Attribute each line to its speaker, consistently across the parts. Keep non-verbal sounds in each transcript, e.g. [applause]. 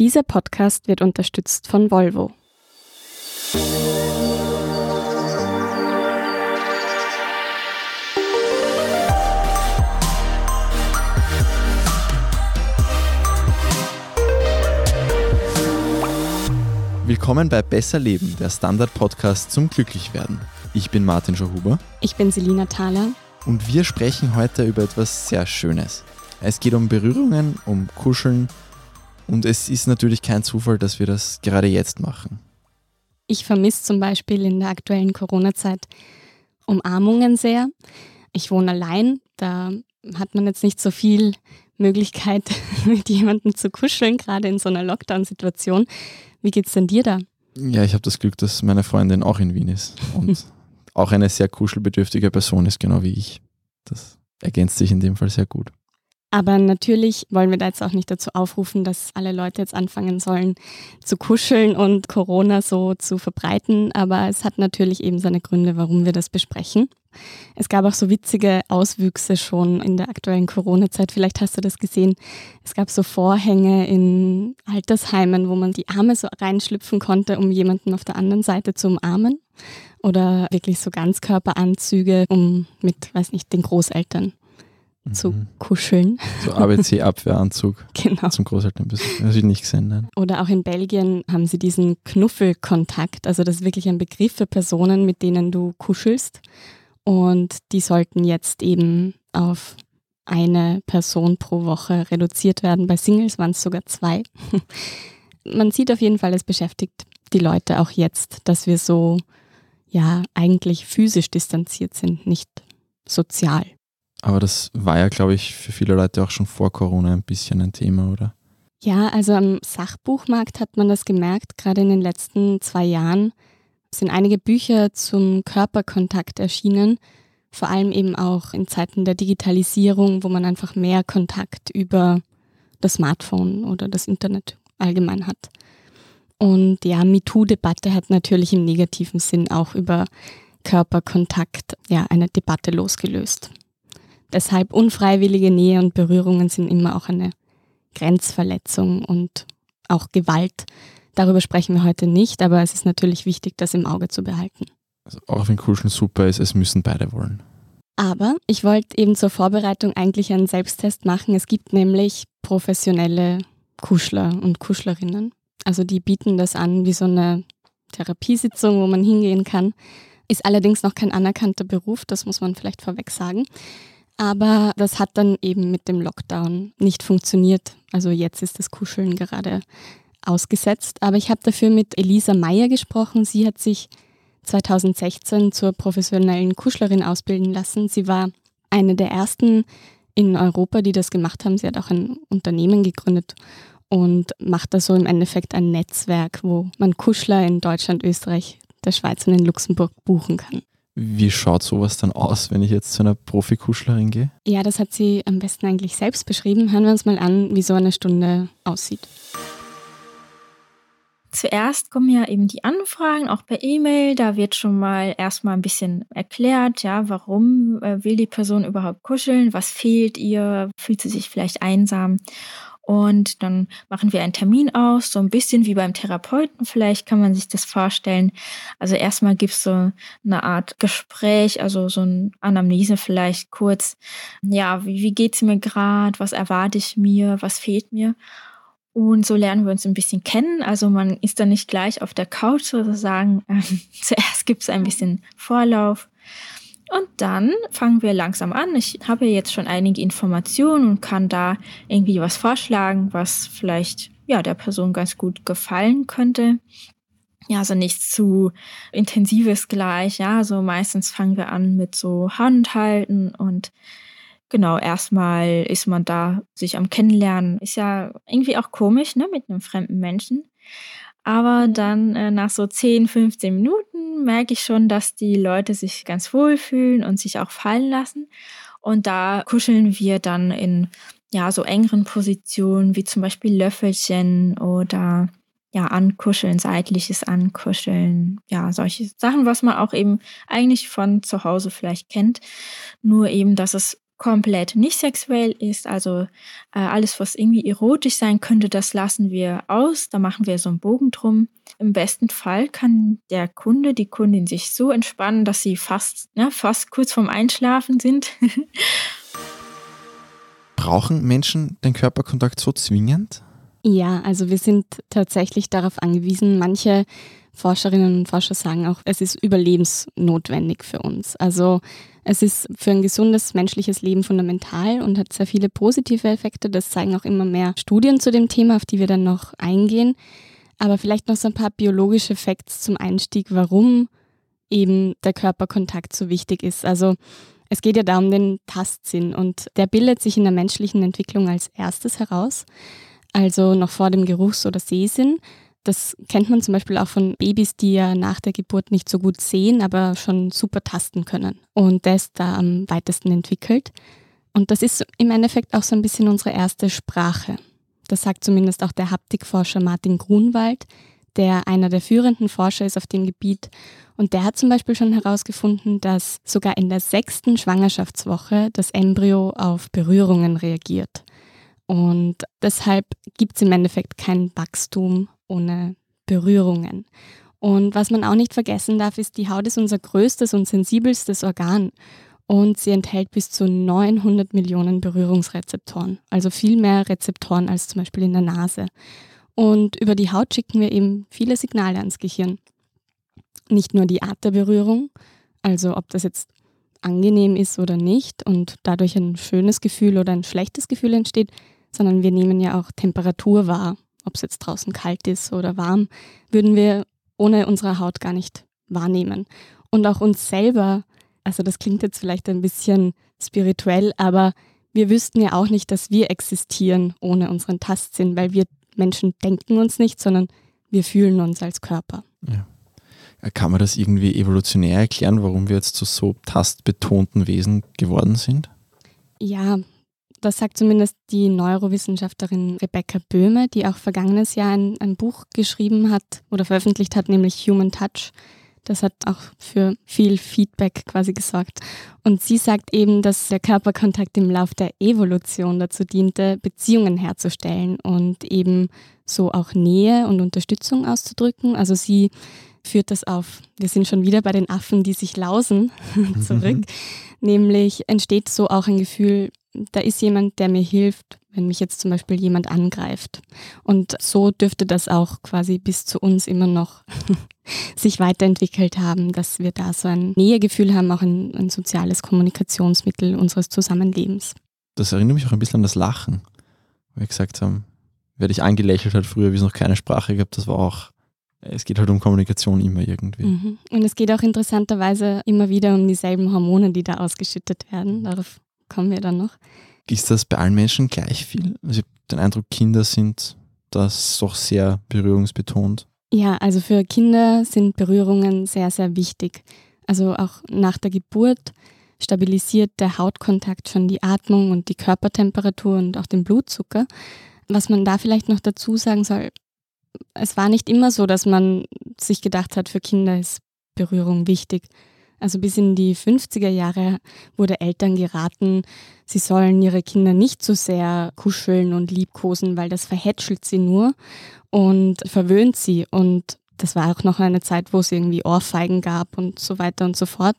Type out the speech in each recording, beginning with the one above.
Speaker 1: Dieser Podcast wird unterstützt von Volvo.
Speaker 2: Willkommen bei Besser Leben, der Standard-Podcast zum Glücklichwerden. Ich bin Martin Schauhuber.
Speaker 1: Ich bin Selina Thaler.
Speaker 2: Und wir sprechen heute über etwas sehr Schönes. Es geht um Berührungen, um Kuscheln und es ist natürlich kein Zufall, dass wir das gerade jetzt machen.
Speaker 1: Ich vermisse zum Beispiel in der aktuellen Corona-Zeit Umarmungen sehr. Ich wohne allein, da hat man jetzt nicht so viel Möglichkeit, [laughs] mit jemandem zu kuscheln, gerade in so einer Lockdown-Situation. Wie geht's denn dir da?
Speaker 2: Ja, ich habe das Glück, dass meine Freundin auch in Wien ist und [laughs] auch eine sehr kuschelbedürftige Person ist, genau wie ich. Das ergänzt sich in dem Fall sehr gut.
Speaker 1: Aber natürlich wollen wir da jetzt auch nicht dazu aufrufen, dass alle Leute jetzt anfangen sollen zu kuscheln und Corona so zu verbreiten. Aber es hat natürlich eben seine Gründe, warum wir das besprechen. Es gab auch so witzige Auswüchse schon in der aktuellen Corona-Zeit. Vielleicht hast du das gesehen. Es gab so Vorhänge in Altersheimen, wo man die Arme so reinschlüpfen konnte, um jemanden auf der anderen Seite zu umarmen. Oder wirklich so Ganzkörperanzüge, um mit, weiß nicht, den Großeltern zu mhm. kuscheln.
Speaker 2: So ABC-Abwehranzug [laughs]
Speaker 1: genau.
Speaker 2: zum Großelternbesuch. Das habe ich nicht gesehen. Nein.
Speaker 1: Oder auch in Belgien haben sie diesen Knuffelkontakt. Also das ist wirklich ein Begriff für Personen, mit denen du kuschelst. Und die sollten jetzt eben auf eine Person pro Woche reduziert werden. Bei Singles waren es sogar zwei. [laughs] Man sieht auf jeden Fall, es beschäftigt die Leute auch jetzt, dass wir so, ja, eigentlich physisch distanziert sind, nicht sozial.
Speaker 2: Aber das war ja, glaube ich, für viele Leute auch schon vor Corona ein bisschen ein Thema, oder?
Speaker 1: Ja, also am Sachbuchmarkt hat man das gemerkt. Gerade in den letzten zwei Jahren sind einige Bücher zum Körperkontakt erschienen. Vor allem eben auch in Zeiten der Digitalisierung, wo man einfach mehr Kontakt über das Smartphone oder das Internet allgemein hat. Und ja, MeToo-Debatte hat natürlich im negativen Sinn auch über Körperkontakt ja eine Debatte losgelöst. Deshalb unfreiwillige Nähe und Berührungen sind immer auch eine Grenzverletzung und auch Gewalt. Darüber sprechen wir heute nicht, aber es ist natürlich wichtig, das im Auge zu behalten.
Speaker 2: Also auch wenn Kuscheln super ist, es müssen beide wollen.
Speaker 1: Aber ich wollte eben zur Vorbereitung eigentlich einen Selbsttest machen. Es gibt nämlich professionelle Kuschler und Kuschlerinnen. Also die bieten das an wie so eine Therapiesitzung, wo man hingehen kann. Ist allerdings noch kein anerkannter Beruf, das muss man vielleicht vorweg sagen. Aber das hat dann eben mit dem Lockdown nicht funktioniert. Also jetzt ist das Kuscheln gerade ausgesetzt. Aber ich habe dafür mit Elisa Meyer gesprochen. Sie hat sich 2016 zur professionellen Kuschlerin ausbilden lassen. Sie war eine der ersten in Europa, die das gemacht haben. Sie hat auch ein Unternehmen gegründet und macht da so im Endeffekt ein Netzwerk, wo man Kuschler in Deutschland, Österreich, der Schweiz und in Luxemburg buchen kann.
Speaker 2: Wie schaut sowas dann aus, wenn ich jetzt zu einer Profikuschlerin gehe?
Speaker 1: Ja, das hat sie am besten eigentlich selbst beschrieben. Hören wir uns mal an, wie so eine Stunde aussieht.
Speaker 3: Zuerst kommen ja eben die Anfragen, auch per E-Mail. Da wird schon mal erstmal ein bisschen erklärt, ja, warum äh, will die Person überhaupt kuscheln, was fehlt ihr, fühlt sie sich vielleicht einsam. Und dann machen wir einen Termin aus, so ein bisschen wie beim Therapeuten, vielleicht kann man sich das vorstellen. Also erstmal gibt's so eine Art Gespräch, also so ein Anamnese vielleicht kurz. Ja, wie, wie geht's mir gerade? Was erwarte ich mir? Was fehlt mir? Und so lernen wir uns ein bisschen kennen. Also man ist dann nicht gleich auf der Couch sozusagen. [laughs] zuerst gibt's ein bisschen Vorlauf. Und dann fangen wir langsam an. Ich habe jetzt schon einige Informationen und kann da irgendwie was vorschlagen, was vielleicht ja der Person ganz gut gefallen könnte. Ja, also nichts zu intensives gleich. Ja, so meistens fangen wir an mit so Handhalten und genau, erstmal ist man da sich am Kennenlernen. Ist ja irgendwie auch komisch, ne, mit einem fremden Menschen. Aber dann äh, nach so 10, 15 Minuten merke ich schon, dass die Leute sich ganz wohl fühlen und sich auch fallen lassen. Und da kuscheln wir dann in ja so engeren Positionen wie zum Beispiel Löffelchen oder ja ankuscheln, seitliches Ankuscheln, ja solche Sachen, was man auch eben eigentlich von zu Hause vielleicht kennt. Nur eben, dass es komplett nicht sexuell ist, also äh, alles, was irgendwie erotisch sein könnte, das lassen wir aus. Da machen wir so einen Bogen drum. Im besten Fall kann der Kunde, die Kundin sich so entspannen, dass sie fast, ne, fast kurz vorm Einschlafen sind. [laughs]
Speaker 2: Brauchen Menschen den Körperkontakt so zwingend?
Speaker 1: Ja, also wir sind tatsächlich darauf angewiesen. Manche Forscherinnen und Forscher sagen auch, es ist überlebensnotwendig für uns. Also es ist für ein gesundes menschliches Leben fundamental und hat sehr viele positive Effekte. Das zeigen auch immer mehr Studien zu dem Thema, auf die wir dann noch eingehen. Aber vielleicht noch so ein paar biologische Facts zum Einstieg, warum eben der Körperkontakt so wichtig ist. Also es geht ja da um den Tastsinn und der bildet sich in der menschlichen Entwicklung als erstes heraus also noch vor dem Geruchs- oder Sehsinn. Das kennt man zum Beispiel auch von Babys, die ja nach der Geburt nicht so gut sehen, aber schon super tasten können. Und der ist da am weitesten entwickelt. Und das ist im Endeffekt auch so ein bisschen unsere erste Sprache. Das sagt zumindest auch der Haptikforscher Martin Grunwald, der einer der führenden Forscher ist auf dem Gebiet. Und der hat zum Beispiel schon herausgefunden, dass sogar in der sechsten Schwangerschaftswoche das Embryo auf Berührungen reagiert. Und deshalb gibt es im Endeffekt kein Wachstum ohne Berührungen. Und was man auch nicht vergessen darf, ist, die Haut ist unser größtes und sensibelstes Organ. Und sie enthält bis zu 900 Millionen Berührungsrezeptoren, also viel mehr Rezeptoren als zum Beispiel in der Nase. Und über die Haut schicken wir eben viele Signale ans Gehirn. Nicht nur die Art der Berührung, also ob das jetzt angenehm ist oder nicht und dadurch ein schönes Gefühl oder ein schlechtes Gefühl entsteht, sondern wir nehmen ja auch Temperatur wahr. Ob es jetzt draußen kalt ist oder warm, würden wir ohne unsere Haut gar nicht wahrnehmen. Und auch uns selber, also das klingt jetzt vielleicht ein bisschen spirituell, aber wir wüssten ja auch nicht, dass wir existieren ohne unseren Tastsinn, weil wir Menschen denken uns nicht, sondern wir fühlen uns als Körper.
Speaker 2: Ja. Kann man das irgendwie evolutionär erklären, warum wir jetzt zu so tastbetonten Wesen geworden sind?
Speaker 1: Ja, das sagt zumindest die Neurowissenschaftlerin Rebecca Böhme, die auch vergangenes Jahr ein, ein Buch geschrieben hat oder veröffentlicht hat, nämlich Human Touch. Das hat auch für viel Feedback quasi gesorgt. Und sie sagt eben, dass der Körperkontakt im Lauf der Evolution dazu diente, Beziehungen herzustellen und eben so auch Nähe und Unterstützung auszudrücken. Also sie führt das auf, wir sind schon wieder bei den Affen, die sich lausen, [laughs] zurück. Mhm. Nämlich entsteht so auch ein Gefühl, da ist jemand, der mir hilft, wenn mich jetzt zum Beispiel jemand angreift. Und so dürfte das auch quasi bis zu uns immer noch [laughs] sich weiterentwickelt haben, dass wir da so ein Nähegefühl haben, auch ein, ein soziales Kommunikationsmittel unseres Zusammenlebens.
Speaker 2: Das erinnert mich auch ein bisschen an das Lachen, wo wir gesagt haben, wer dich angelächelt hat früher, wie es noch keine Sprache gab, das war auch es geht halt um Kommunikation immer irgendwie.
Speaker 1: Mhm. Und es geht auch interessanterweise immer wieder um dieselben Hormone, die da ausgeschüttet werden. Darauf kommen wir dann noch.
Speaker 2: Ist das bei allen Menschen gleich viel? Also ich habe den Eindruck, Kinder sind das doch sehr berührungsbetont.
Speaker 1: Ja, also für Kinder sind Berührungen sehr, sehr wichtig. Also auch nach der Geburt stabilisiert der Hautkontakt schon die Atmung und die Körpertemperatur und auch den Blutzucker. Was man da vielleicht noch dazu sagen soll, es war nicht immer so, dass man sich gedacht hat, für Kinder ist Berührung wichtig. Also bis in die 50er Jahre wurde Eltern geraten, sie sollen ihre Kinder nicht so sehr kuscheln und liebkosen, weil das verhätschelt sie nur und verwöhnt sie. Und das war auch noch eine Zeit, wo es irgendwie Ohrfeigen gab und so weiter und so fort.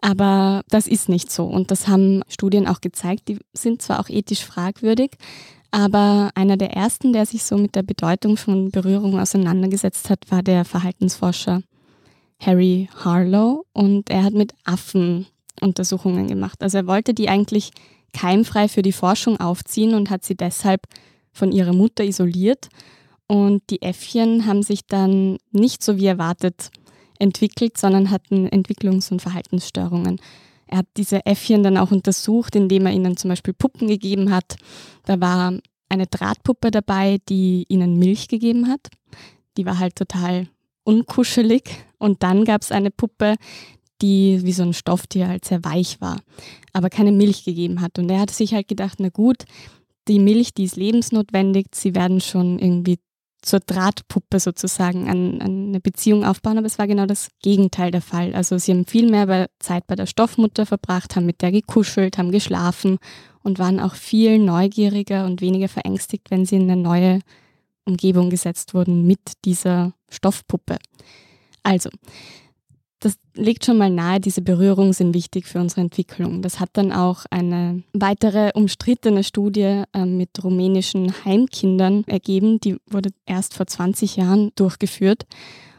Speaker 1: Aber das ist nicht so. Und das haben Studien auch gezeigt. Die sind zwar auch ethisch fragwürdig, aber einer der ersten, der sich so mit der Bedeutung von Berührung auseinandergesetzt hat, war der Verhaltensforscher Harry Harlow und er hat mit Affen Untersuchungen gemacht. Also er wollte die eigentlich keimfrei für die Forschung aufziehen und hat sie deshalb von ihrer Mutter isoliert. Und die Äffchen haben sich dann nicht so wie erwartet entwickelt, sondern hatten Entwicklungs- und Verhaltensstörungen. Er hat diese Äffchen dann auch untersucht, indem er ihnen zum Beispiel Puppen gegeben hat. Da war eine Drahtpuppe dabei, die ihnen Milch gegeben hat. Die war halt total unkuschelig. Und dann gab es eine Puppe, die wie so ein Stofftier halt sehr weich war, aber keine Milch gegeben hat. Und er hat sich halt gedacht, na gut, die Milch, die ist lebensnotwendig, sie werden schon irgendwie zur Drahtpuppe sozusagen an, an, eine Beziehung aufbauen, aber es war genau das Gegenteil der Fall. Also sie haben viel mehr Zeit bei der Stoffmutter verbracht, haben mit der gekuschelt, haben geschlafen und waren auch viel neugieriger und weniger verängstigt, wenn sie in eine neue Umgebung gesetzt wurden mit dieser Stoffpuppe. Also, das legt schon mal nahe, diese Berührungen sind wichtig für unsere Entwicklung. Das hat dann auch eine weitere umstrittene Studie äh, mit rumänischen Heimkindern ergeben. Die wurde erst vor 20 Jahren durchgeführt.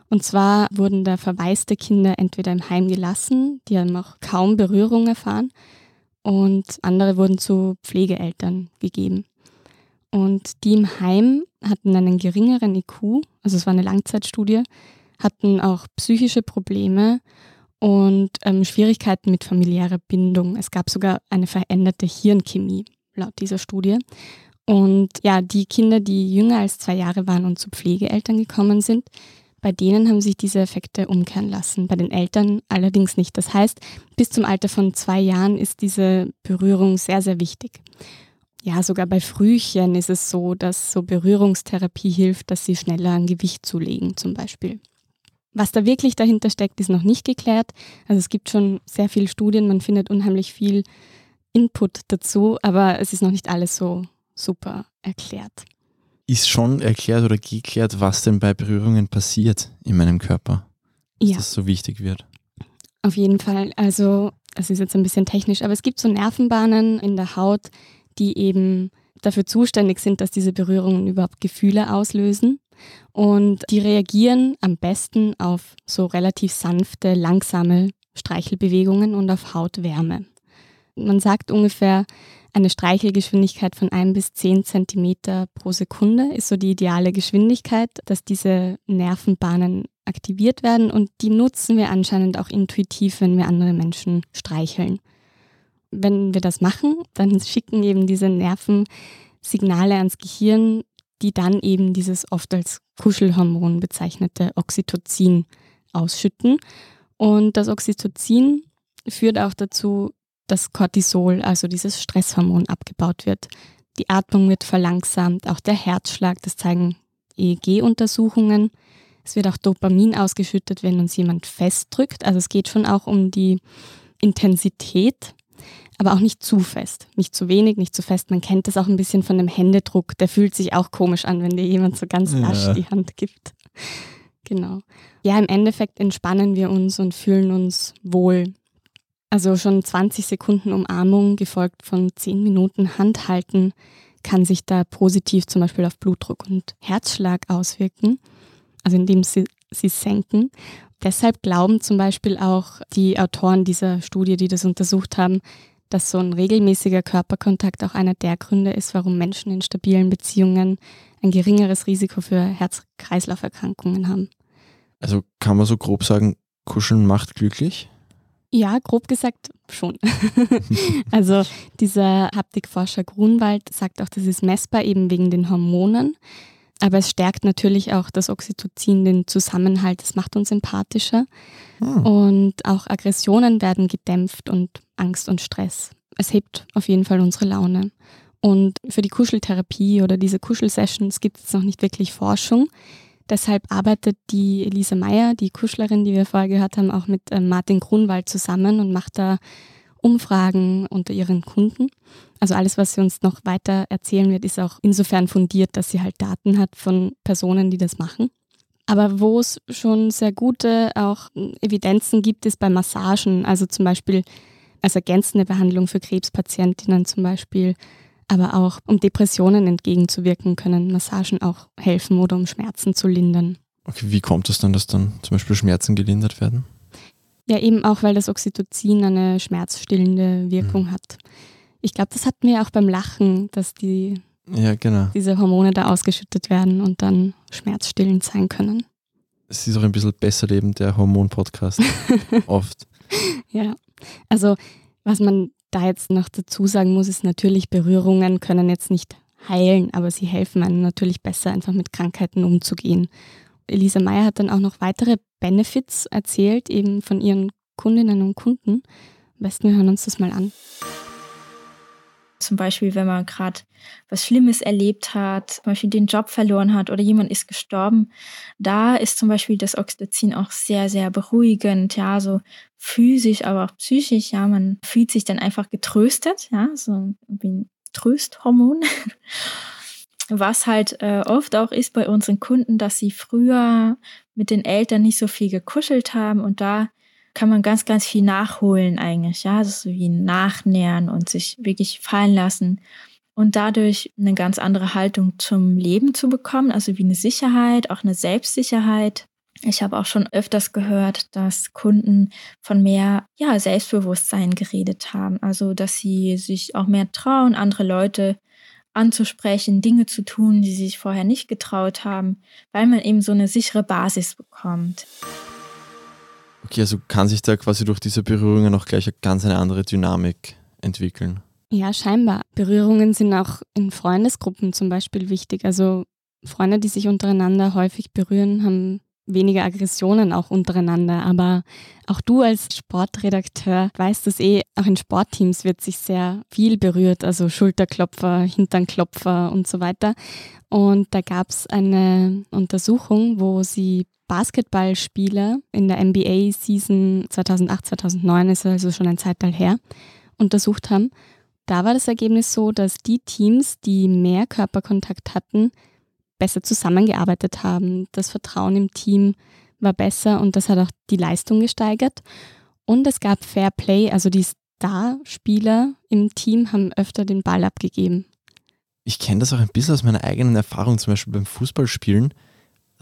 Speaker 1: Und zwar wurden da verwaiste Kinder entweder im Heim gelassen, die haben auch kaum Berührung erfahren, und andere wurden zu Pflegeeltern gegeben. Und die im Heim hatten einen geringeren IQ, also es war eine Langzeitstudie, hatten auch psychische Probleme und ähm, Schwierigkeiten mit familiärer Bindung. Es gab sogar eine veränderte Hirnchemie laut dieser Studie. Und ja, die Kinder, die jünger als zwei Jahre waren und zu Pflegeeltern gekommen sind, bei denen haben sich diese Effekte umkehren lassen, bei den Eltern allerdings nicht. Das heißt, bis zum Alter von zwei Jahren ist diese Berührung sehr, sehr wichtig. Ja, sogar bei Frühchen ist es so, dass so Berührungstherapie hilft, dass sie schneller an Gewicht zulegen zum Beispiel. Was da wirklich dahinter steckt, ist noch nicht geklärt. Also es gibt schon sehr viele Studien, man findet unheimlich viel Input dazu, aber es ist noch nicht alles so super erklärt.
Speaker 2: Ist schon erklärt oder geklärt, was denn bei Berührungen passiert in meinem Körper? Dass ja. das so wichtig wird.
Speaker 1: Auf jeden Fall. Also, es ist jetzt ein bisschen technisch, aber es gibt so Nervenbahnen in der Haut, die eben dafür zuständig sind, dass diese Berührungen überhaupt Gefühle auslösen. Und die reagieren am besten auf so relativ sanfte, langsame Streichelbewegungen und auf Hautwärme. Man sagt ungefähr, eine Streichelgeschwindigkeit von 1 bis 10 Zentimeter pro Sekunde ist so die ideale Geschwindigkeit, dass diese Nervenbahnen aktiviert werden und die nutzen wir anscheinend auch intuitiv, wenn wir andere Menschen streicheln. Wenn wir das machen, dann schicken eben diese Nerven Signale ans Gehirn, die dann eben dieses oft als Kuschelhormon bezeichnete Oxytocin ausschütten. Und das Oxytocin führt auch dazu, dass Cortisol, also dieses Stresshormon, abgebaut wird. Die Atmung wird verlangsamt, auch der Herzschlag, das zeigen EEG-Untersuchungen. Es wird auch Dopamin ausgeschüttet, wenn uns jemand festdrückt. Also es geht schon auch um die Intensität aber auch nicht zu fest. Nicht zu wenig, nicht zu fest. Man kennt das auch ein bisschen von dem Händedruck. Der fühlt sich auch komisch an, wenn dir jemand so ganz lasch ja. die Hand gibt. Genau. Ja, im Endeffekt entspannen wir uns und fühlen uns wohl. Also schon 20 Sekunden Umarmung, gefolgt von 10 Minuten Handhalten, kann sich da positiv zum Beispiel auf Blutdruck und Herzschlag auswirken, also indem sie sie senken. Deshalb glauben zum Beispiel auch die Autoren dieser Studie, die das untersucht haben, dass so ein regelmäßiger Körperkontakt auch einer der Gründe ist, warum Menschen in stabilen Beziehungen ein geringeres Risiko für Herz-Kreislauf-Erkrankungen haben.
Speaker 2: Also kann man so grob sagen, Kuscheln macht glücklich?
Speaker 1: Ja, grob gesagt schon. [laughs] also dieser Haptikforscher Grunwald sagt auch, das ist messbar eben wegen den Hormonen. Aber es stärkt natürlich auch das Oxytocin, den Zusammenhalt, es macht uns empathischer. Hm. Und auch Aggressionen werden gedämpft und Angst und Stress. Es hebt auf jeden Fall unsere Laune. Und für die Kuscheltherapie oder diese Kuschelsessions gibt es noch nicht wirklich Forschung. Deshalb arbeitet die Elise Meyer, die Kuschlerin, die wir vorher gehört haben, auch mit ähm, Martin Grunwald zusammen und macht da Umfragen unter ihren Kunden. Also alles, was sie uns noch weiter erzählen wird, ist auch insofern fundiert, dass sie halt Daten hat von Personen, die das machen. Aber wo es schon sehr gute auch Evidenzen gibt, ist bei Massagen, also zum Beispiel als ergänzende Behandlung für Krebspatientinnen zum Beispiel, aber auch um Depressionen entgegenzuwirken, können Massagen auch helfen oder um Schmerzen zu lindern.
Speaker 2: Okay, wie kommt es dann, dass dann zum Beispiel Schmerzen gelindert werden?
Speaker 1: Ja, eben auch, weil das Oxytocin eine schmerzstillende Wirkung mhm. hat. Ich glaube, das hatten wir auch beim Lachen, dass die,
Speaker 2: ja, genau.
Speaker 1: diese Hormone da ausgeschüttet werden und dann schmerzstillend sein können.
Speaker 2: Es ist auch ein bisschen besser Leben der Hormon-Podcast. [laughs] Oft.
Speaker 1: Ja, also was man da jetzt noch dazu sagen muss, ist natürlich, Berührungen können jetzt nicht heilen, aber sie helfen einem natürlich besser, einfach mit Krankheiten umzugehen. Elisa Meyer hat dann auch noch weitere Benefits erzählt, eben von ihren Kundinnen und Kunden. Am besten wir hören uns das mal an.
Speaker 3: Zum Beispiel, wenn man gerade was Schlimmes erlebt hat, zum Beispiel den Job verloren hat oder jemand ist gestorben, da ist zum Beispiel das Oxytocin auch sehr, sehr beruhigend, ja, so physisch, aber auch psychisch, ja, man fühlt sich dann einfach getröstet, ja, so wie ein Trösthormon. [laughs] Was halt äh, oft auch ist bei unseren Kunden, dass sie früher mit den Eltern nicht so viel gekuschelt haben und da kann man ganz, ganz viel nachholen eigentlich, ja, ist so wie nachnähern und sich wirklich fallen lassen und dadurch eine ganz andere Haltung zum Leben zu bekommen, also wie eine Sicherheit, auch eine Selbstsicherheit. Ich habe auch schon öfters gehört, dass Kunden von mehr ja, Selbstbewusstsein geredet haben, also dass sie sich auch mehr trauen, andere Leute anzusprechen, Dinge zu tun, die sie sich vorher nicht getraut haben, weil man eben so eine sichere Basis bekommt.
Speaker 2: Okay, also kann sich da quasi durch diese Berührungen auch gleich eine ganz eine andere Dynamik entwickeln.
Speaker 1: Ja, scheinbar. Berührungen sind auch in Freundesgruppen zum Beispiel wichtig. Also Freunde, die sich untereinander häufig berühren, haben weniger Aggressionen auch untereinander. Aber auch du als Sportredakteur weißt es eh, auch in Sportteams wird sich sehr viel berührt, also Schulterklopfer, Hinternklopfer und so weiter. Und da gab es eine Untersuchung, wo sie Basketballspieler in der NBA-Season 2008, 2009, ist also schon ein Zeitteil her, untersucht haben. Da war das Ergebnis so, dass die Teams, die mehr Körperkontakt hatten, besser zusammengearbeitet haben. Das Vertrauen im Team war besser und das hat auch die Leistung gesteigert. Und es gab Fair Play, also die Starspieler im Team haben öfter den Ball abgegeben.
Speaker 2: Ich kenne das auch ein bisschen aus meiner eigenen Erfahrung, zum Beispiel beim Fußballspielen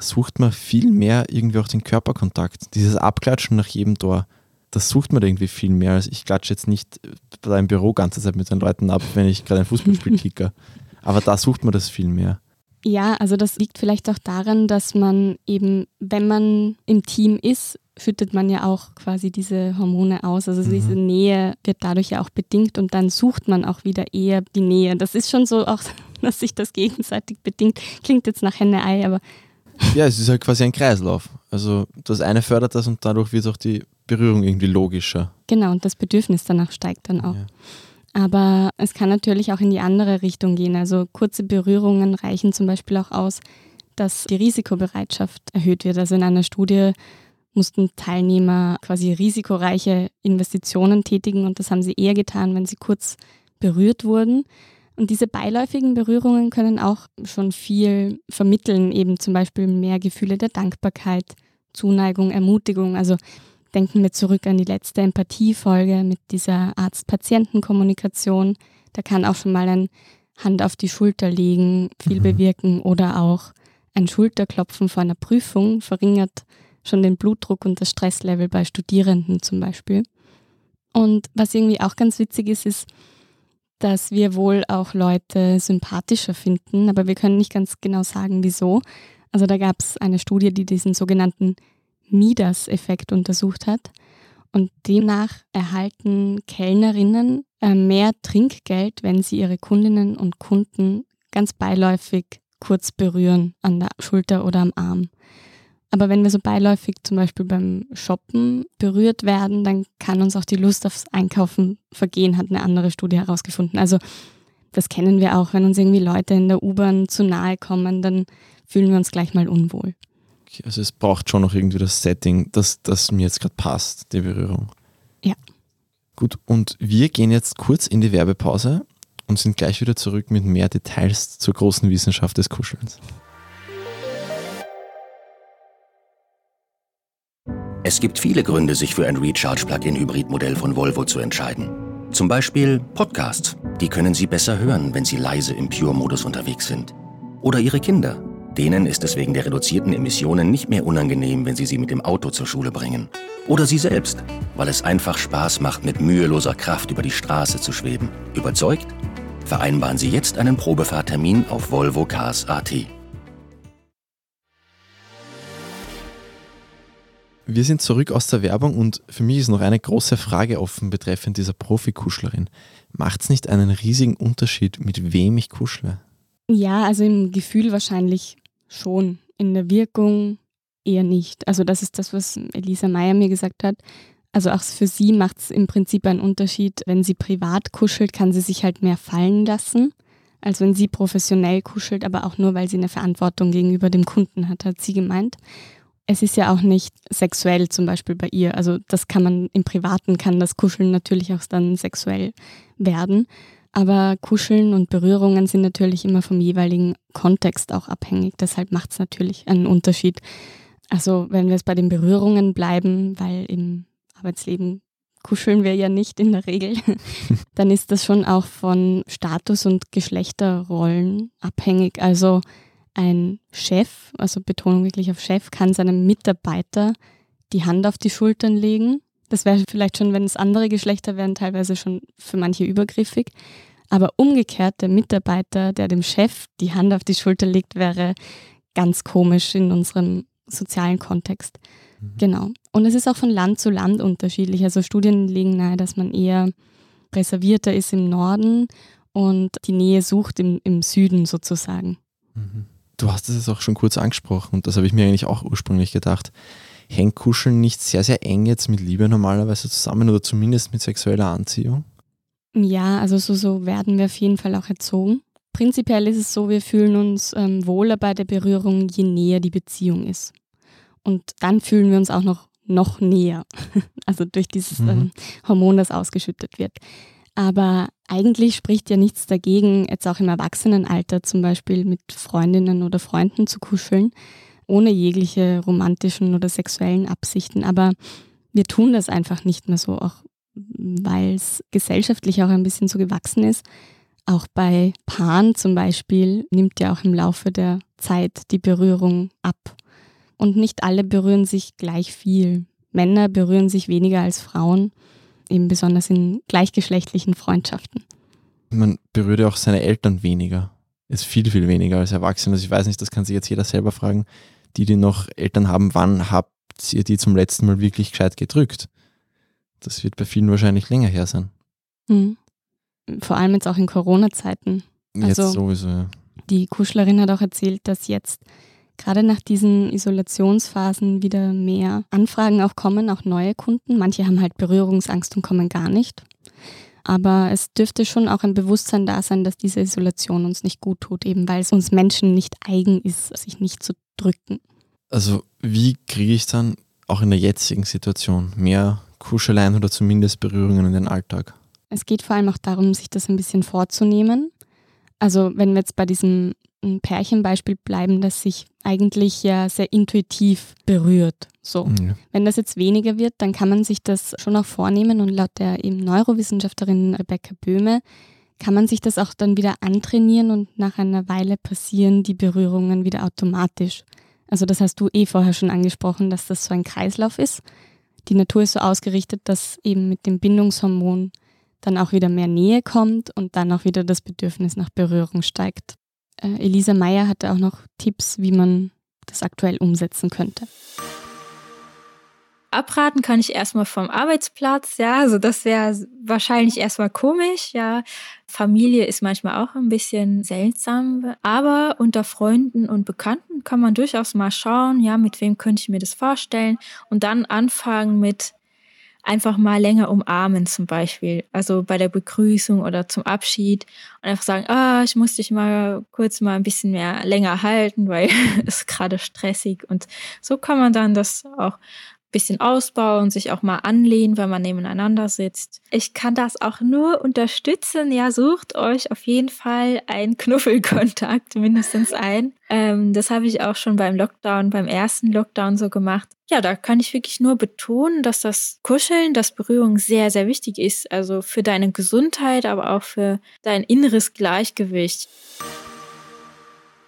Speaker 2: sucht man viel mehr irgendwie auch den Körperkontakt. Dieses Abklatschen nach jedem Tor, das sucht man irgendwie viel mehr. Also ich klatsche jetzt nicht da im Büro ganze Zeit mit den Leuten ab, wenn ich gerade ein Fußballspiel [laughs] kicke. Aber da sucht man das viel mehr.
Speaker 1: Ja, also das liegt vielleicht auch daran, dass man eben, wenn man im Team ist, schüttet man ja auch quasi diese Hormone aus. Also mhm. diese Nähe wird dadurch ja auch bedingt und dann sucht man auch wieder eher die Nähe. Das ist schon so auch, [laughs] dass sich das gegenseitig bedingt. Klingt jetzt nach Henne-Ei, aber
Speaker 2: ja, es ist halt quasi ein Kreislauf. Also das eine fördert das und dadurch wird auch die Berührung irgendwie logischer.
Speaker 1: Genau, und das Bedürfnis danach steigt dann auch. Ja. Aber es kann natürlich auch in die andere Richtung gehen. Also kurze Berührungen reichen zum Beispiel auch aus, dass die Risikobereitschaft erhöht wird. Also in einer Studie mussten Teilnehmer quasi risikoreiche Investitionen tätigen und das haben sie eher getan, wenn sie kurz berührt wurden. Und diese beiläufigen Berührungen können auch schon viel vermitteln, eben zum Beispiel mehr Gefühle der Dankbarkeit, Zuneigung, Ermutigung. Also denken wir zurück an die letzte Empathiefolge mit dieser Arzt-Patienten-Kommunikation. Da kann auch schon mal ein Hand auf die Schulter legen, viel mhm. bewirken oder auch ein Schulterklopfen vor einer Prüfung verringert schon den Blutdruck und das Stresslevel bei Studierenden zum Beispiel. Und was irgendwie auch ganz witzig ist, ist, dass wir wohl auch Leute sympathischer finden, aber wir können nicht ganz genau sagen, wieso. Also da gab es eine Studie, die diesen sogenannten Midas-Effekt untersucht hat. Und demnach erhalten Kellnerinnen äh, mehr Trinkgeld, wenn sie ihre Kundinnen und Kunden ganz beiläufig kurz berühren an der Schulter oder am Arm. Aber wenn wir so beiläufig zum Beispiel beim Shoppen berührt werden, dann kann uns auch die Lust aufs Einkaufen vergehen, hat eine andere Studie herausgefunden. Also das kennen wir auch, wenn uns irgendwie Leute in der U-Bahn zu nahe kommen, dann fühlen wir uns gleich mal unwohl.
Speaker 2: Okay, also es braucht schon noch irgendwie das Setting, das, das mir jetzt gerade passt, die Berührung.
Speaker 1: Ja.
Speaker 2: Gut, und wir gehen jetzt kurz in die Werbepause und sind gleich wieder zurück mit mehr Details zur großen Wissenschaft des Kuschelns.
Speaker 4: Es gibt viele Gründe, sich für ein Recharge-Plug-in-Hybrid-Modell von Volvo zu entscheiden. Zum Beispiel Podcasts. Die können Sie besser hören, wenn Sie leise im Pure-Modus unterwegs sind. Oder Ihre Kinder. Denen ist es wegen der reduzierten Emissionen nicht mehr unangenehm, wenn Sie sie mit dem Auto zur Schule bringen. Oder Sie selbst, weil es einfach Spaß macht, mit müheloser Kraft über die Straße zu schweben. Überzeugt? Vereinbaren Sie jetzt einen Probefahrtermin auf Volvo Cars AT.
Speaker 2: Wir sind zurück aus der Werbung und für mich ist noch eine große Frage offen betreffend dieser Profikuschlerin. Macht es nicht einen riesigen Unterschied, mit wem ich kuschle?
Speaker 1: Ja, also im Gefühl wahrscheinlich schon. In der Wirkung eher nicht. Also das ist das, was Elisa Meyer mir gesagt hat. Also auch für sie macht es im Prinzip einen Unterschied. Wenn sie privat kuschelt, kann sie sich halt mehr fallen lassen, als wenn sie professionell kuschelt, aber auch nur, weil sie eine Verantwortung gegenüber dem Kunden hat, hat sie gemeint. Es ist ja auch nicht sexuell zum Beispiel bei ihr. Also das kann man im Privaten, kann das Kuscheln natürlich auch dann sexuell werden. Aber Kuscheln und Berührungen sind natürlich immer vom jeweiligen Kontext auch abhängig. Deshalb macht es natürlich einen Unterschied. Also wenn wir es bei den Berührungen bleiben, weil im Arbeitsleben kuscheln wir ja nicht in der Regel, [laughs] dann ist das schon auch von Status und Geschlechterrollen abhängig. Also ein Chef, also Betonung wirklich auf Chef, kann seinem Mitarbeiter die Hand auf die Schultern legen. Das wäre vielleicht schon, wenn es andere Geschlechter wären, teilweise schon für manche übergriffig. Aber umgekehrt, der Mitarbeiter, der dem Chef die Hand auf die Schulter legt, wäre ganz komisch in unserem sozialen Kontext. Mhm. Genau. Und es ist auch von Land zu Land unterschiedlich. Also Studien legen nahe, dass man eher reservierter ist im Norden und die Nähe sucht im, im Süden sozusagen.
Speaker 2: Mhm. Du hast es jetzt auch schon kurz angesprochen und das habe ich mir eigentlich auch ursprünglich gedacht. Hängt Kuscheln nicht sehr, sehr eng jetzt mit Liebe normalerweise zusammen oder zumindest mit sexueller Anziehung?
Speaker 1: Ja, also so, so werden wir auf jeden Fall auch erzogen. Prinzipiell ist es so, wir fühlen uns ähm, wohler bei der Berührung, je näher die Beziehung ist. Und dann fühlen wir uns auch noch, noch näher. [laughs] also durch dieses mhm. ähm, Hormon, das ausgeschüttet wird. Aber eigentlich spricht ja nichts dagegen, jetzt auch im Erwachsenenalter zum Beispiel mit Freundinnen oder Freunden zu kuscheln, ohne jegliche romantischen oder sexuellen Absichten. Aber wir tun das einfach nicht mehr so, auch weil es gesellschaftlich auch ein bisschen so gewachsen ist. Auch bei Paaren zum Beispiel nimmt ja auch im Laufe der Zeit die Berührung ab. Und nicht alle berühren sich gleich viel. Männer berühren sich weniger als Frauen eben besonders in gleichgeschlechtlichen Freundschaften.
Speaker 2: Man berührt ja auch seine Eltern weniger. Ist viel, viel weniger als Erwachsene. Also ich weiß nicht, das kann sich jetzt jeder selber fragen, die, die noch Eltern haben, wann habt ihr die zum letzten Mal wirklich gescheit gedrückt? Das wird bei vielen wahrscheinlich länger her sein.
Speaker 1: Mhm. Vor allem jetzt auch in Corona-Zeiten.
Speaker 2: Jetzt also sowieso, ja.
Speaker 1: Die Kuschlerin hat auch erzählt, dass jetzt gerade nach diesen Isolationsphasen wieder mehr Anfragen auch kommen, auch neue Kunden. Manche haben halt Berührungsangst und kommen gar nicht. Aber es dürfte schon auch ein Bewusstsein da sein, dass diese Isolation uns nicht gut tut, eben weil es uns Menschen nicht eigen ist, sich nicht zu drücken.
Speaker 2: Also wie kriege ich dann auch in der jetzigen Situation mehr Kuscheleien oder zumindest Berührungen in den Alltag?
Speaker 1: Es geht vor allem auch darum, sich das ein bisschen vorzunehmen. Also wenn wir jetzt bei diesem ein Pärchenbeispiel bleiben, das sich eigentlich ja sehr intuitiv berührt. So. Ja. Wenn das jetzt weniger wird, dann kann man sich das schon auch vornehmen und laut der eben Neurowissenschaftlerin Rebecca Böhme kann man sich das auch dann wieder antrainieren und nach einer Weile passieren die Berührungen wieder automatisch. Also das hast du eh vorher schon angesprochen, dass das so ein Kreislauf ist. Die Natur ist so ausgerichtet, dass eben mit dem Bindungshormon dann auch wieder mehr Nähe kommt und dann auch wieder das Bedürfnis nach Berührung steigt. Äh, Elisa Meyer hatte auch noch Tipps, wie man das aktuell umsetzen könnte.
Speaker 3: Abraten kann ich erstmal vom Arbeitsplatz, ja, also das wäre wahrscheinlich erstmal komisch, ja. Familie ist manchmal auch ein bisschen seltsam, aber unter Freunden und Bekannten kann man durchaus mal schauen, ja, mit wem könnte ich mir das vorstellen und dann anfangen mit einfach mal länger umarmen zum Beispiel, also bei der Begrüßung oder zum Abschied und einfach sagen, ah, ich muss dich mal kurz mal ein bisschen mehr länger halten, weil [laughs] es gerade stressig und so kann man dann das auch bisschen ausbauen, sich auch mal anlehnen, wenn man nebeneinander sitzt. Ich kann das auch nur unterstützen. Ja, sucht euch auf jeden Fall einen [laughs] Knuffelkontakt, mindestens ein. Ähm, das habe ich auch schon beim Lockdown, beim ersten Lockdown so gemacht. Ja, da kann ich wirklich nur betonen, dass das Kuscheln, das Berührung sehr, sehr wichtig ist. Also für deine Gesundheit, aber auch für dein inneres Gleichgewicht.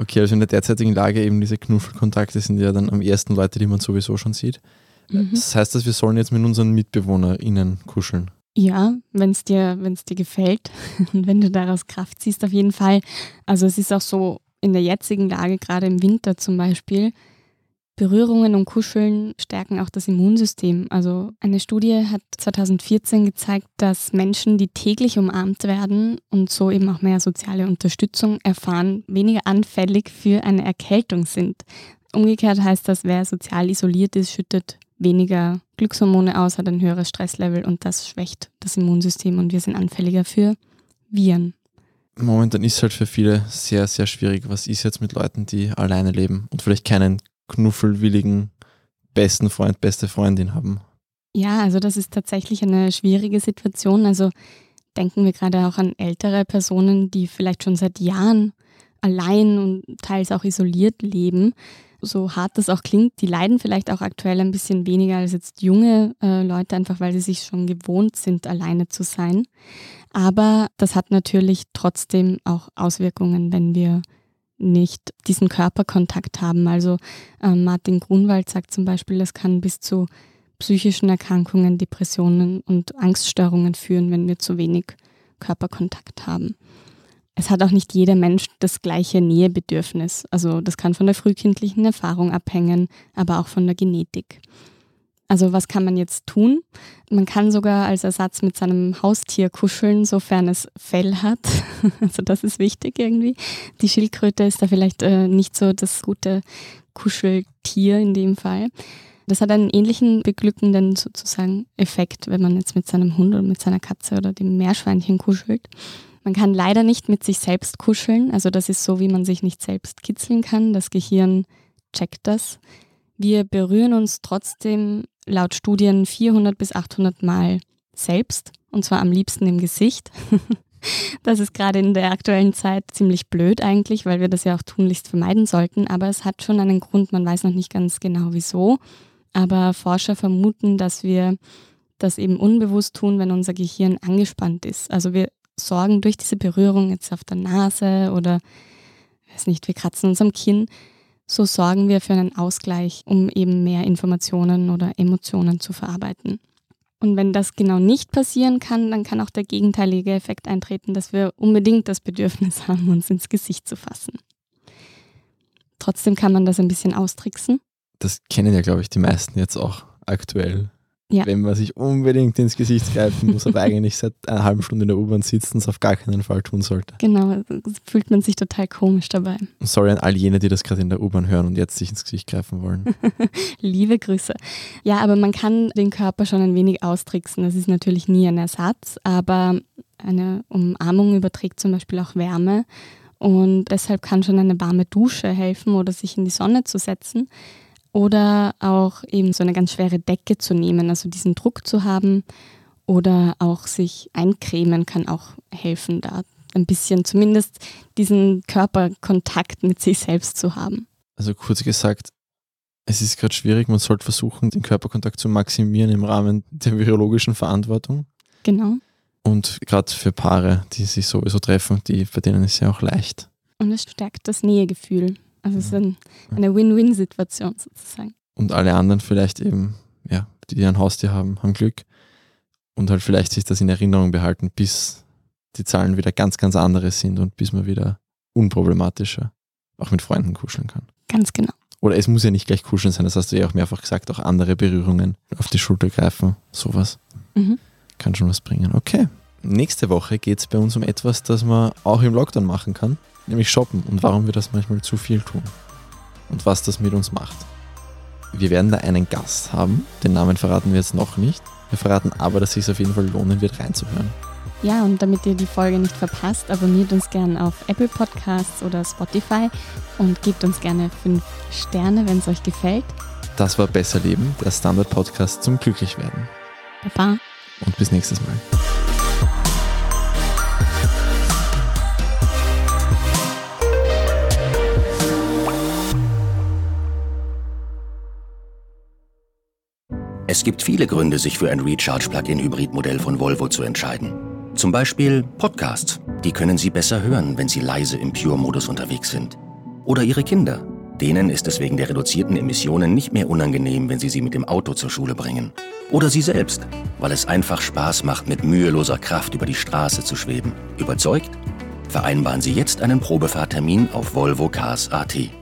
Speaker 2: Okay, also in der derzeitigen Lage eben diese Knuffelkontakte sind ja dann am ersten Leute, die man sowieso schon sieht. Mhm. Das heißt, dass wir sollen jetzt mit unseren MitbewohnerInnen kuscheln.
Speaker 1: Ja, wenn es dir, wenn's dir gefällt [laughs] und wenn du daraus Kraft ziehst, auf jeden Fall. Also es ist auch so in der jetzigen Lage, gerade im Winter zum Beispiel, Berührungen und Kuscheln stärken auch das Immunsystem. Also eine Studie hat 2014 gezeigt, dass Menschen, die täglich umarmt werden und so eben auch mehr soziale Unterstützung erfahren, weniger anfällig für eine Erkältung sind. Umgekehrt heißt das, wer sozial isoliert ist, schüttet weniger Glückshormone aus, hat ein höheres Stresslevel und das schwächt das Immunsystem und wir sind anfälliger für Viren.
Speaker 2: Momentan ist es halt für viele sehr, sehr schwierig. Was ist jetzt mit Leuten, die alleine leben und vielleicht keinen knuffelwilligen besten Freund, beste Freundin haben?
Speaker 1: Ja, also das ist tatsächlich eine schwierige Situation. Also denken wir gerade auch an ältere Personen, die vielleicht schon seit Jahren allein und teils auch isoliert leben. So hart das auch klingt, die leiden vielleicht auch aktuell ein bisschen weniger als jetzt junge äh, Leute, einfach weil sie sich schon gewohnt sind, alleine zu sein. Aber das hat natürlich trotzdem auch Auswirkungen, wenn wir nicht diesen Körperkontakt haben. Also äh, Martin Grunwald sagt zum Beispiel, das kann bis zu psychischen Erkrankungen, Depressionen und Angststörungen führen, wenn wir zu wenig Körperkontakt haben. Es hat auch nicht jeder Mensch das gleiche Nähebedürfnis. Also das kann von der frühkindlichen Erfahrung abhängen, aber auch von der Genetik. Also was kann man jetzt tun? Man kann sogar als Ersatz mit seinem Haustier kuscheln, sofern es Fell hat. [laughs] Also das ist wichtig irgendwie. Die Schildkröte ist da vielleicht äh, nicht so das gute Kuscheltier in dem Fall. Das hat einen ähnlichen beglückenden sozusagen Effekt, wenn man jetzt mit seinem Hund oder mit seiner Katze oder dem Meerschweinchen kuschelt. Man kann leider nicht mit sich selbst kuscheln. Also das ist so, wie man sich nicht selbst kitzeln kann. Das Gehirn checkt das. Wir berühren uns trotzdem laut Studien 400 bis 800 Mal selbst und zwar am liebsten im Gesicht. [laughs] Das ist gerade in der aktuellen Zeit ziemlich blöd eigentlich, weil wir das ja auch tunlichst vermeiden sollten, aber es hat schon einen Grund, man weiß noch nicht ganz genau wieso. Aber Forscher vermuten, dass wir das eben unbewusst tun, wenn unser Gehirn angespannt ist. Also wir sorgen durch diese Berührung jetzt auf der Nase oder, weiß nicht, wir kratzen uns am Kinn, so sorgen wir für einen Ausgleich, um eben mehr Informationen oder Emotionen zu verarbeiten. Und wenn das genau nicht passieren kann, dann kann auch der gegenteilige Effekt eintreten, dass wir unbedingt das Bedürfnis [laughs] haben, uns ins Gesicht zu fassen. Trotzdem kann man das ein bisschen austricksen.
Speaker 2: Das kennen ja, glaube ich, die meisten jetzt auch aktuell.
Speaker 1: Ja.
Speaker 2: Wenn man sich unbedingt ins Gesicht greifen muss, aber eigentlich seit einer halben Stunde in der U-Bahn sitzt und es auf gar keinen Fall tun sollte.
Speaker 1: Genau, fühlt man sich total komisch dabei.
Speaker 2: Sorry an all jene, die das gerade in der U-Bahn hören und jetzt sich ins Gesicht greifen wollen. [laughs]
Speaker 1: Liebe Grüße. Ja, aber man kann den Körper schon ein wenig austricksen. Das ist natürlich nie ein Ersatz, aber eine Umarmung überträgt zum Beispiel auch Wärme und deshalb kann schon eine warme Dusche helfen oder sich in die Sonne zu setzen. Oder auch eben so eine ganz schwere Decke zu nehmen, also diesen Druck zu haben. Oder auch sich eincremen kann auch helfen, da ein bisschen zumindest diesen Körperkontakt mit sich selbst zu haben.
Speaker 2: Also kurz gesagt, es ist gerade schwierig, man sollte versuchen, den Körperkontakt zu maximieren im Rahmen der virologischen Verantwortung.
Speaker 1: Genau.
Speaker 2: Und gerade für Paare, die sich sowieso treffen, die, bei denen ist es ja auch leicht.
Speaker 1: Und es stärkt das Nähegefühl. Also es ist ein, eine Win-Win-Situation sozusagen.
Speaker 2: Und alle anderen vielleicht eben, ja, die ein Haustier haben, haben Glück und halt vielleicht sich das in Erinnerung behalten, bis die Zahlen wieder ganz, ganz andere sind und bis man wieder unproblematischer auch mit Freunden kuscheln kann.
Speaker 1: Ganz genau.
Speaker 2: Oder es muss ja nicht gleich kuscheln sein, das hast du ja auch mehrfach gesagt, auch andere Berührungen auf die Schulter greifen, sowas
Speaker 1: Mhm.
Speaker 2: kann schon was bringen. Okay. Nächste Woche geht es bei uns um etwas, das man auch im Lockdown machen kann, nämlich shoppen und warum wir das manchmal zu viel tun und was das mit uns macht. Wir werden da einen Gast haben, den Namen verraten wir jetzt noch nicht. Wir verraten aber, dass es sich auf jeden Fall lohnen wird, reinzuhören.
Speaker 1: Ja, und damit ihr die Folge nicht verpasst, abonniert uns gerne auf Apple Podcasts oder Spotify und gebt uns gerne fünf Sterne, wenn es euch gefällt.
Speaker 2: Das war Besser Leben, der Standard-Podcast zum Glücklichwerden.
Speaker 1: Baba.
Speaker 2: Und bis nächstes Mal.
Speaker 4: Es gibt viele Gründe, sich für ein Recharge-Plug-in-Hybrid-Modell von Volvo zu entscheiden. Zum Beispiel Podcasts. Die können Sie besser hören, wenn Sie leise im Pure-Modus unterwegs sind. Oder Ihre Kinder. Denen ist es wegen der reduzierten Emissionen nicht mehr unangenehm, wenn Sie sie mit dem Auto zur Schule bringen. Oder Sie selbst, weil es einfach Spaß macht, mit müheloser Kraft über die Straße zu schweben. Überzeugt? Vereinbaren Sie jetzt einen Probefahrtermin auf Volvo Cars AT.